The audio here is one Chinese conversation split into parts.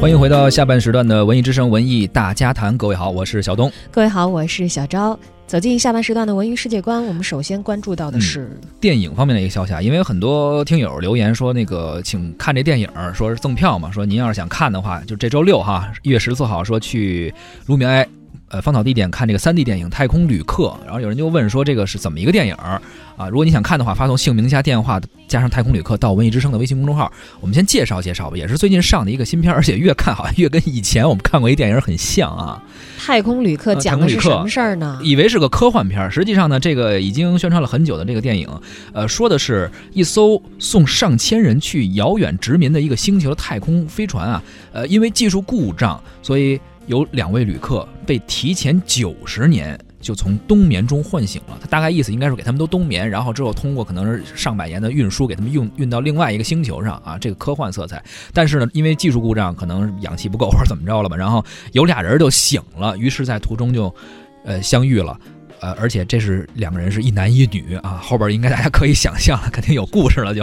欢迎回到下半时段的文艺之声文艺大家谈。各位好，我是小东。各位好，我是小昭。走进下半时段的文娱世界观，我们首先关注到的是电影方面的一个消息啊，因为很多听友留言说那个请看这电影，说是赠票嘛，说您要是想看的话，就这周六哈，一月十四号说去卢米埃。呃，芳草地点看这个三 D 电影《太空旅客》，然后有人就问说这个是怎么一个电影啊？如果你想看的话，发送姓名加电话加上《太空旅客》到文艺之声的微信公众号。我们先介绍介绍吧，也是最近上的一个新片，而且越看好像越跟以前我们看过一电影很像啊。《太空旅客》讲的是什么事儿呢？以为是个科幻片，实际上呢，这个已经宣传了很久的这个电影，呃，说的是一艘送上千人去遥远殖民的一个星球的太空飞船啊，呃，因为技术故障，所以。有两位旅客被提前九十年就从冬眠中唤醒了。他大概意思应该是给他们都冬眠，然后之后通过可能是上百年的运输给他们运运到另外一个星球上啊，这个科幻色彩。但是呢，因为技术故障，可能氧气不够或者怎么着了吧，然后有俩人就醒了，于是在途中就呃相遇了，呃，而且这是两个人是一男一女啊，后边应该大家可以想象了，肯定有故事了就。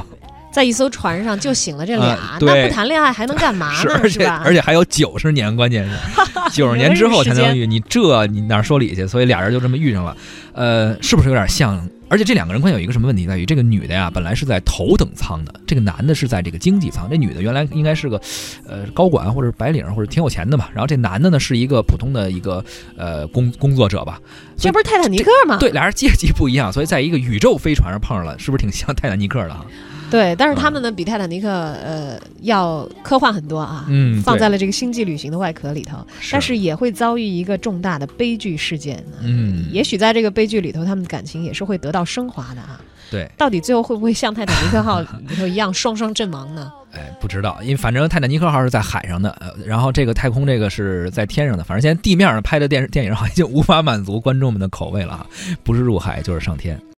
在一艘船上就醒了这俩，那不谈恋爱还能干嘛呢？是吧？而且还有九十年，关键是 九十年之后才能遇。你这你哪说理去？所以俩人就这么遇上了，呃，是不是有点像？而且这两个人关系有一个什么问题在于，这个女的呀本来是在头等舱的，这个男的是在这个经济舱。这女的原来应该是个呃高管或者白领或者挺有钱的嘛，然后这男的呢是一个普通的一个呃工工作者吧。这不是泰坦尼克吗？对，俩人阶级不一样，所以在一个宇宙飞船上碰上了，是不是挺像泰坦尼克的哈？对，但是他们呢比泰坦尼克呃要科幻很多啊，嗯，放在了这个星际旅行的外壳里头，但是也会遭遇一个重大的悲剧事件，嗯，也许在这个悲剧里头，他们的感情也是会得到升华的啊。对，到底最后会不会像泰坦尼克号 里头一样双双阵亡呢？哎，不知道，因为反正泰坦尼克号是在海上的，呃，然后这个太空这个是在天上的，反正现在地面上拍的电视电影好像已经无法满足观众们的口味了哈，不是入海就是上天。